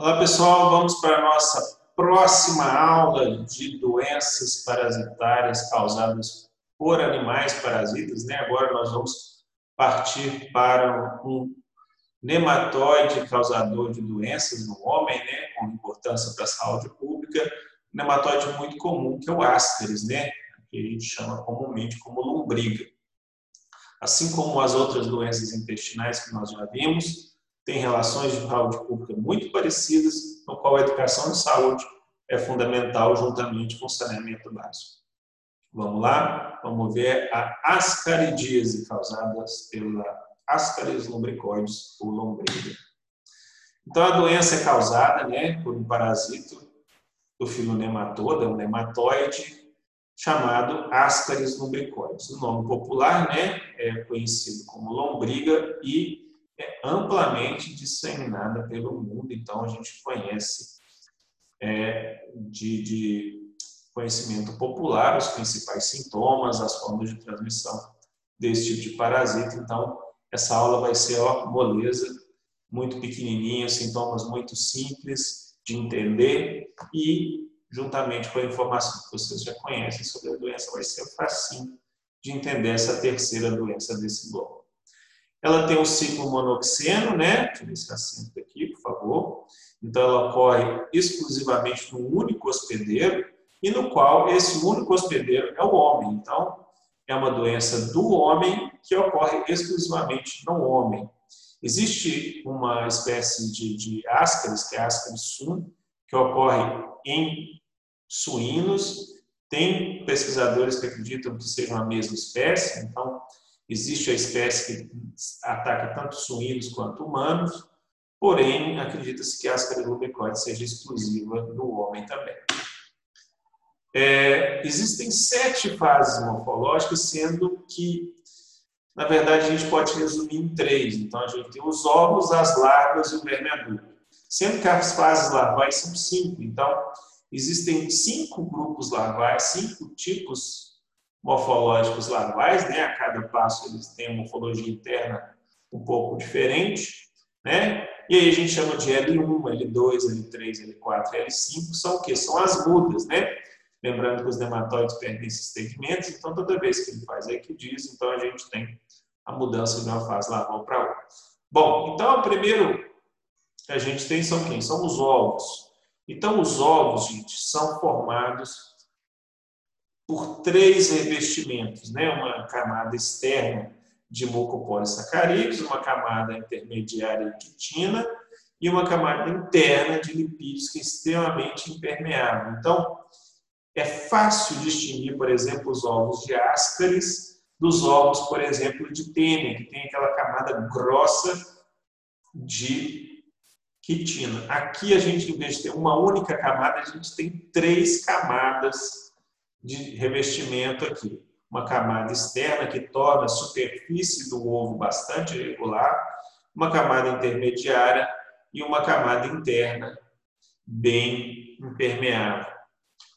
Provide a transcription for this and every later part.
Olá pessoal, vamos para a nossa próxima aula de doenças parasitárias causadas por animais parasitas. Né? Agora nós vamos partir para um nematóide causador de doenças no homem, né? com importância para a saúde pública, um nematóide muito comum que é o Ascaris, né? que a gente chama comumente como lombriga. Assim como as outras doenças intestinais que nós já vimos, tem relações de saúde pública muito parecidas, no qual a educação de saúde é fundamental juntamente com o saneamento básico. Vamos lá? Vamos ver a ascaridíase causada pela Ascaris lumbricoides ou lombriga. Então, a doença é causada né, por um parasito do filo nematoda, um nematóide, chamado Ascaris lumbricoides. O nome popular né, é conhecido como lombriga e é amplamente disseminada pelo mundo, então a gente conhece é, de, de, conhecimento popular os principais sintomas, as formas de transmissão desse tipo de parasita. Então, essa aula vai ser ó, moleza, muito pequenininha, sintomas muito simples de entender e, juntamente com a informação que vocês já conhecem sobre a doença, vai ser facinho de entender essa terceira doença desse bloco. Ela tem um ciclo monoxeno, né? Deixa eu ver esse acento aqui, por favor. Então, ela ocorre exclusivamente num único hospedeiro e no qual esse único hospedeiro é o homem. Então, é uma doença do homem que ocorre exclusivamente no homem. Existe uma espécie de, de ascaris, que é ascaris sum, que ocorre em suínos. Tem pesquisadores que acreditam que sejam a mesma espécie, então Existe a espécie que ataca tanto suínos quanto humanos, porém, acredita-se que a ascarilobecóide seja exclusiva do homem também. É, existem sete fases morfológicas, sendo que, na verdade, a gente pode resumir em três. Então, a gente tem os ovos, as larvas e o verme adulto. Sendo que as fases larvais são cinco. Então, existem cinco grupos larvais, cinco tipos morfológicos larvais, né? A cada passo eles têm uma morfologia interna um pouco diferente, né? E aí a gente chama de L1, L2, L3, L4 L5, são o quê? São as mudas, né? Lembrando que os nematóides perdem esses segmentos, então toda vez que ele faz é que diz, então a gente tem a mudança de uma fase larval para outra. Bom, então o primeiro que a gente tem são quem? São os ovos. Então os ovos, gente, são formados por três revestimentos, né? uma camada externa de mucopolissacarídeos, uma camada intermediária de quitina e uma camada interna de lipídios que é extremamente impermeável. Então, é fácil distinguir, por exemplo, os ovos de ascaris dos ovos, por exemplo, de tênia, que tem aquela camada grossa de quitina. Aqui a gente, em vez de ter uma única camada, a gente tem três camadas de revestimento aqui. Uma camada externa que torna a superfície do ovo bastante irregular, uma camada intermediária e uma camada interna bem impermeável.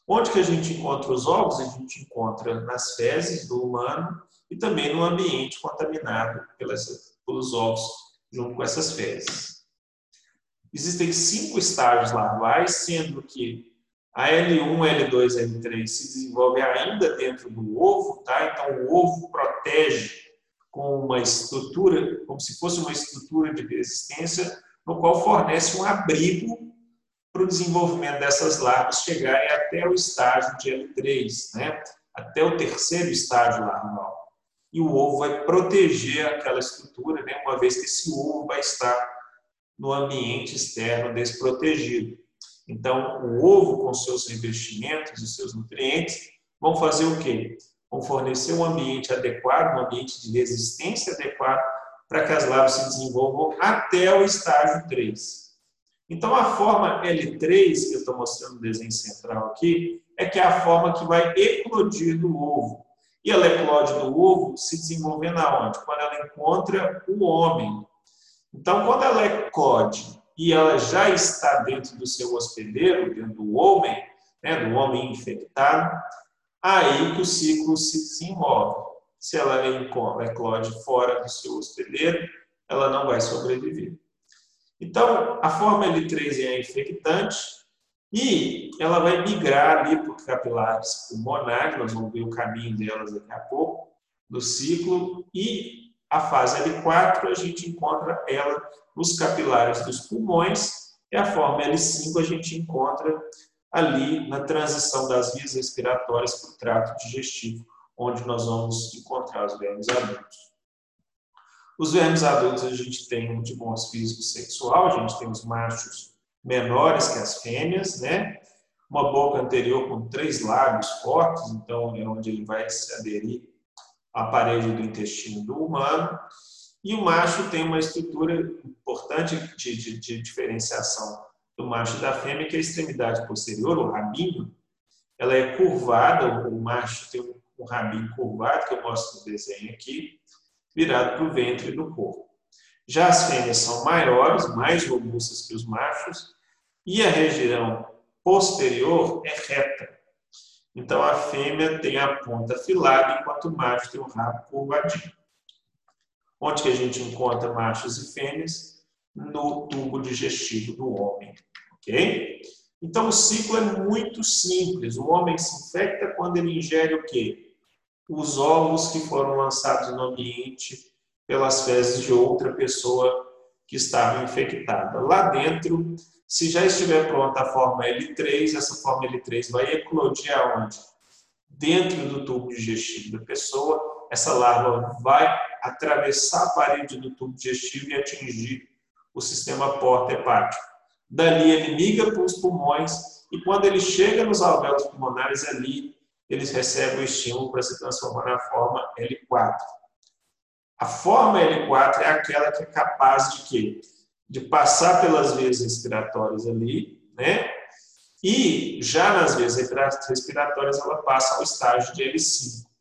Onde que a gente encontra os ovos? A gente encontra nas fezes do humano e também no ambiente contaminado pelas, pelos ovos junto com essas fezes. Existem cinco estágios larvais, sendo que a L1, L2, L3 se desenvolve ainda dentro do ovo, tá? Então o ovo protege com uma estrutura, como se fosse uma estrutura de resistência, no qual fornece um abrigo para o desenvolvimento dessas larvas chegarem até o estágio de L3, né? Até o terceiro estágio larval. E o ovo vai proteger aquela estrutura, né? Uma vez que esse ovo vai estar no ambiente externo desprotegido. Então, o ovo com seus revestimentos e seus nutrientes vão fazer o quê? Vão fornecer um ambiente adequado, um ambiente de resistência adequado para que as larvas se desenvolvam até o estágio 3. Então, a forma L3, que eu estou mostrando no desenho central aqui, é que é a forma que vai eclodir do ovo. E ela eclode do ovo se desenvolvendo aonde? Quando ela encontra o homem. Então, quando ela eclode e ela já está dentro do seu hospedeiro, dentro do homem, né, do homem infectado, aí que o ciclo se desenvolve. Se ela eclode fora do seu hospedeiro, ela não vai sobreviver. Então, a forma L3 é infectante e ela vai migrar ali para capilares pulmonares, nós vamos ver o caminho delas daqui a pouco, do ciclo, e a fase L4 a gente encontra ela nos capilares dos pulmões, e a forma L5 a gente encontra ali na transição das vias respiratórias para o trato digestivo, onde nós vamos encontrar os vermes adultos. Os vermes adultos a gente tem um dimorfismo sexual, a gente tem os machos menores que as fêmeas, né? Uma boca anterior com três lábios fortes, então é onde ele vai se aderir à parede do intestino do humano. E o macho tem uma estrutura importante de, de, de diferenciação do macho da fêmea, que é a extremidade posterior, o rabinho, ela é curvada, o macho tem um rabinho curvado, que eu mostro no desenho aqui, virado para o ventre do corpo. Já as fêmeas são maiores, mais robustas que os machos, e a região posterior é reta. Então a fêmea tem a ponta afilada, enquanto o macho tem o rabo curvadinho. Onde que a gente encontra machos e fêmeas? No tubo digestivo do homem. Ok? Então o ciclo é muito simples. O homem se infecta quando ele ingere o quê? os ovos que foram lançados no ambiente pelas fezes de outra pessoa que estava infectada. Lá dentro, se já estiver pronta a forma L3, essa forma L3 vai eclodir aonde? Dentro do tubo digestivo da pessoa, essa larva vai atravessar a parede do tubo digestivo e atingir o sistema porta-hepático. Dali ele migra para os pulmões e quando ele chega nos alvéolos pulmonares ali, eles recebem o estímulo para se transformar na forma L4. A forma L4 é aquela que é capaz de quê? De passar pelas vias respiratórias ali, né? E já nas vias respiratórias ela passa ao estágio de L5.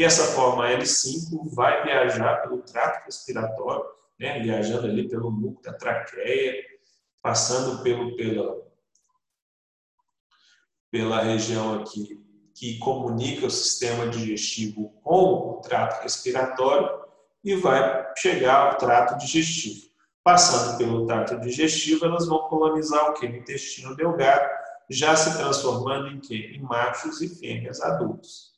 E essa forma L5 vai viajar pelo trato respiratório, né? viajando ali pelo núcleo da traqueia, passando pelo, pela, pela região aqui que comunica o sistema digestivo com o trato respiratório e vai chegar ao trato digestivo. Passando pelo trato digestivo, elas vão colonizar o que? O intestino delgado, já se transformando em quê? Em machos e fêmeas adultos.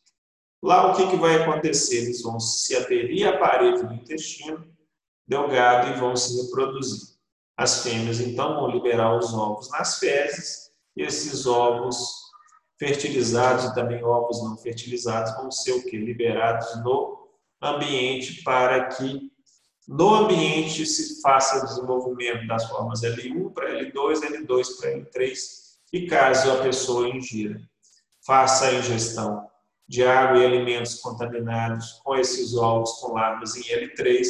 Lá o que, que vai acontecer? Eles vão se aderir à parede do intestino delgado e vão se reproduzir. As fêmeas então vão liberar os ovos nas fezes e esses ovos fertilizados e também ovos não fertilizados vão ser o que? Liberados no ambiente para que no ambiente se faça o desenvolvimento das formas L1 para L2, L2 para L3 e caso a pessoa ingira, faça a ingestão de água e alimentos contaminados com esses ovos com larvas em L3,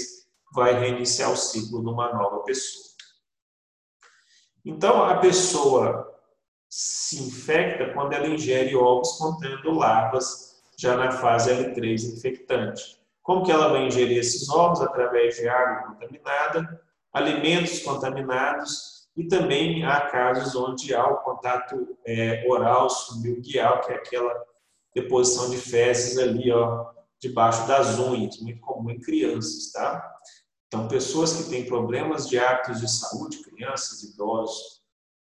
vai reiniciar o ciclo de uma nova pessoa. Então, a pessoa se infecta quando ela ingere ovos contendo larvas já na fase L3 infectante. Como que ela vai ingerir esses ovos? Através de água contaminada, alimentos contaminados e também há casos onde há o contato é, oral sublingual, que é aquela deposição de fezes ali, ó, debaixo das unhas, muito comum em crianças, tá? Então, pessoas que têm problemas de hábitos de saúde, crianças, idosos,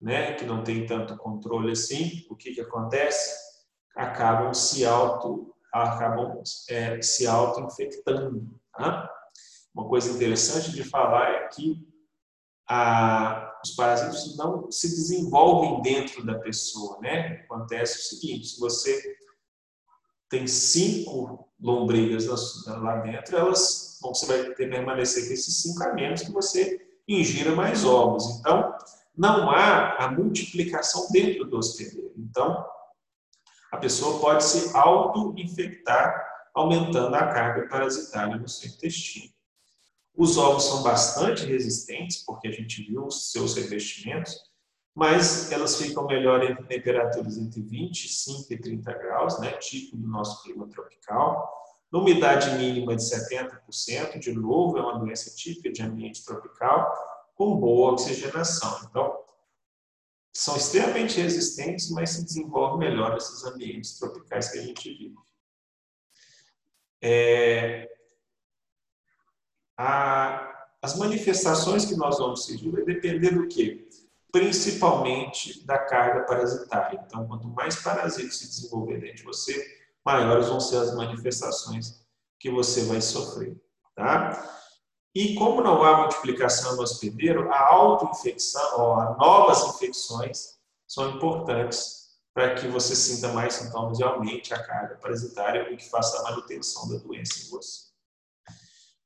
né, que não tem tanto controle assim, o que, que acontece? Acabam se auto acabam é, se auto-infectando. Tá? Uma coisa interessante de falar é que a, os parasitas não se desenvolvem dentro da pessoa. Né? Acontece o seguinte, se você tem cinco lombrigas lá dentro, elas, você vai ter permanecer com esses cinco a menos que você ingira mais ovos. Então, não há a multiplicação dentro do hospedeiro. Então, a pessoa pode se auto-infectar, aumentando a carga parasitária no seu intestino. Os ovos são bastante resistentes, porque a gente viu os seus revestimentos, mas elas ficam melhor em temperaturas entre 25 e 30 graus, né, típico do nosso clima tropical. Na umidade mínima de 70%, de novo, é uma doença típica de ambiente tropical com boa oxigenação. Então, são extremamente resistentes, mas se desenvolvem melhor nesses ambientes tropicais que a gente vive. É, a, as manifestações que nós vamos seguir vai depender do quê? Principalmente da carga parasitária. Então, quanto mais parasitas se desenvolver dentro de você, maiores vão ser as manifestações que você vai sofrer. Tá? E como não há multiplicação no hospedeiro, a autoinfecção, ou a novas infecções são importantes para que você sinta mais sintomas e aumente a carga parasitária e que faça a manutenção da doença em você.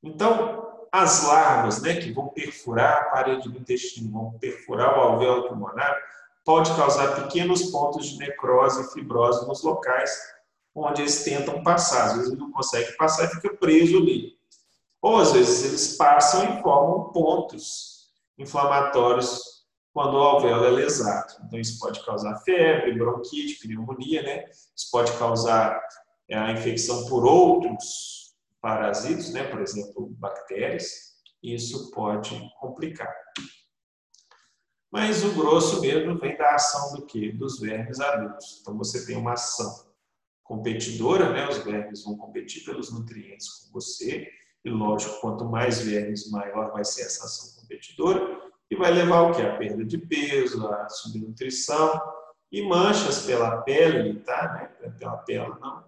Então, as larvas né, que vão perfurar a parede do intestino, vão perfurar o alvéolo pulmonar, pode causar pequenos pontos de necrose e fibrose nos locais onde eles tentam passar. Às vezes ele não consegue passar e fica preso ali. Ou às vezes eles passam e formam pontos inflamatórios quando o alvéolo é lesado. Então isso pode causar febre, bronquite, pneumonia, né? Isso pode causar é, a infecção por outros parasitos, né? Por exemplo, bactérias. Isso pode complicar. Mas o grosso mesmo vem da ação do que? Dos vermes adultos. Então você tem uma ação competidora, né? Os vermes vão competir pelos nutrientes com você e lógico, quanto mais vermes, maior vai ser essa ação competidora e vai levar o que? A perda de peso, a subnutrição e manchas pela pele, tá? Né? Pela pele, não.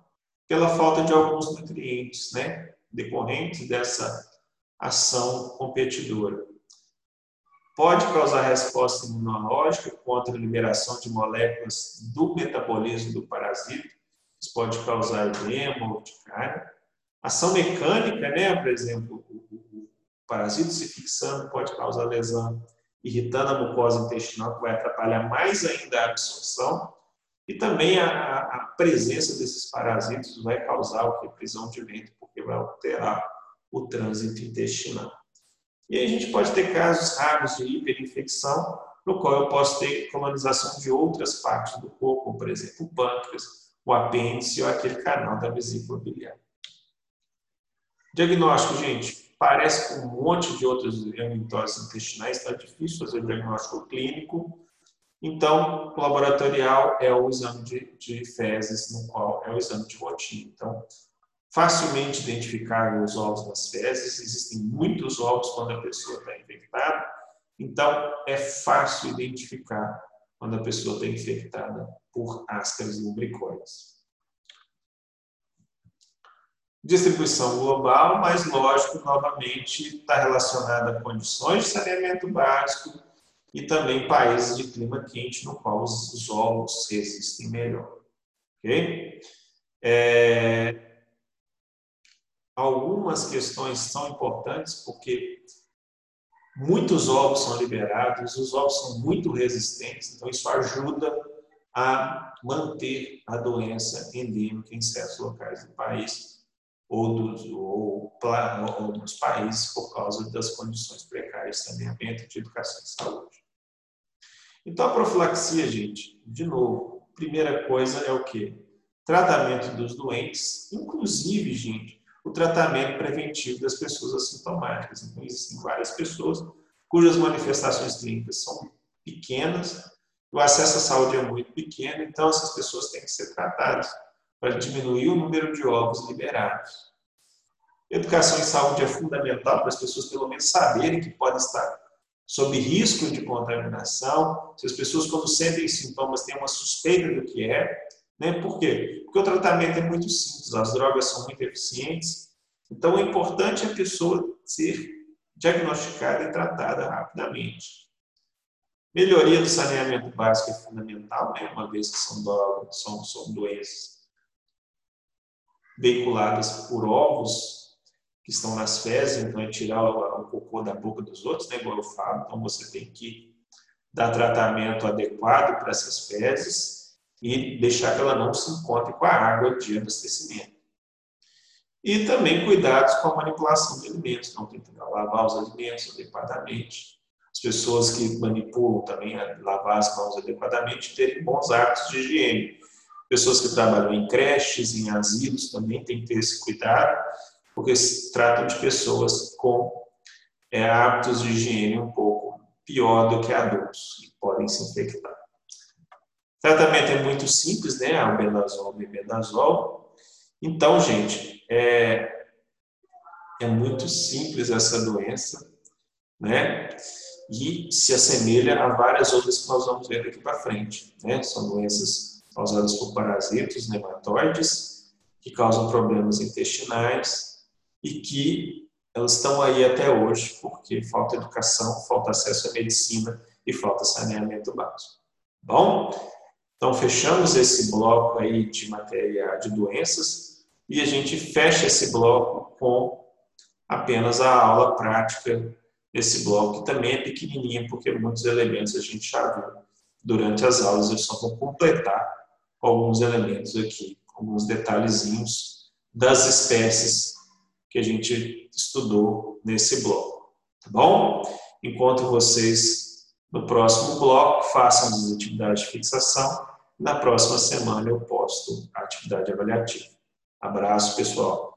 Pela falta de alguns nutrientes, né? Decorrentes dessa ação competidora. Pode causar resposta imunológica contra a liberação de moléculas do metabolismo do parasita. Isso pode causar edema, urticária Ação mecânica, né? por exemplo, o parasito se fixando pode causar lesão, irritando a mucosa intestinal, que vai atrapalhar mais ainda a absorção. E também a, a presença desses parasitos vai causar o que? Prisão de vento, porque vai alterar o trânsito intestinal. E aí a gente pode ter casos raros de hiperinfecção, no qual eu posso ter colonização de outras partes do corpo, como, por exemplo, o pâncreas, o apêndice ou aquele canal da vesícula biliar. Diagnóstico, gente, parece com um monte de outras mitoses intestinais, está difícil fazer o diagnóstico clínico. Então, o laboratorial é o exame de, de fezes, no qual é o exame de rotina. Então, facilmente identificável os ovos nas fezes, existem muitos ovos quando a pessoa está infectada, então é fácil identificar quando a pessoa está infectada por ascaris lumbricoides distribuição global, mas lógico, novamente está relacionada a condições de saneamento básico e também países de clima quente no qual os, ovos resistem melhor. Ok? É... Algumas questões são importantes porque muitos ovos são liberados, os ovos são muito resistentes, então isso ajuda a manter a doença endêmica em certos locais do país ou dos, ou, ou dos países por causa das condições precárias de saneamento, de educação e saúde. Então, a profilaxia, gente, de novo, primeira coisa é o quê? Tratamento dos doentes, inclusive, gente, o tratamento preventivo das pessoas assintomáticas. Então, existem várias pessoas cujas manifestações clínicas são pequenas, o acesso à saúde é muito pequeno, então essas pessoas têm que ser tratadas para diminuir o número de ovos liberados. Educação em saúde é fundamental para as pessoas, pelo menos, saberem que podem estar sob risco de contaminação. Se as pessoas, quando sentem sintomas, têm uma suspeita do que é. Né? Por quê? Porque o tratamento é muito simples, as drogas são muito eficientes. Então, é importante a pessoa ser diagnosticada e tratada rapidamente. Melhoria do saneamento básico é fundamental, né? uma vez que são, são, são doenças veiculadas por ovos que estão nas fezes, então é tirar o, cocô da boca dos outros, né, igual eu falo. Então você tem que dar tratamento adequado para essas fezes e deixar que ela não se encontre com a água de abastecimento. E também cuidados com a manipulação de alimentos, então tem que lavar os alimentos adequadamente. As pessoas que manipulam também lavar as mãos adequadamente terem bons hábitos de higiene Pessoas que trabalham em creches, em asilos, também têm que ter esse cuidado, porque se tratam de pessoas com é, hábitos de higiene um pouco pior do que adultos, que podem se infectar. O tratamento é muito simples, né? Albendazol, bebendazol. Então, gente, é, é muito simples essa doença. né? E se assemelha a várias outras que nós vamos ver daqui para frente, né? São doenças causadas por parasitos, nematóides, que causam problemas intestinais e que elas estão aí até hoje porque falta educação, falta acesso à medicina e falta saneamento básico. Bom, então fechamos esse bloco aí de matéria de doenças e a gente fecha esse bloco com apenas a aula prática desse bloco, que também é pequenininha porque muitos elementos a gente já viu durante as aulas, eu só vou completar alguns elementos aqui, alguns detalhezinhos das espécies que a gente estudou nesse bloco, tá bom? Enquanto vocês no próximo bloco façam as atividades de fixação, na próxima semana eu posto a atividade avaliativa. Abraço, pessoal.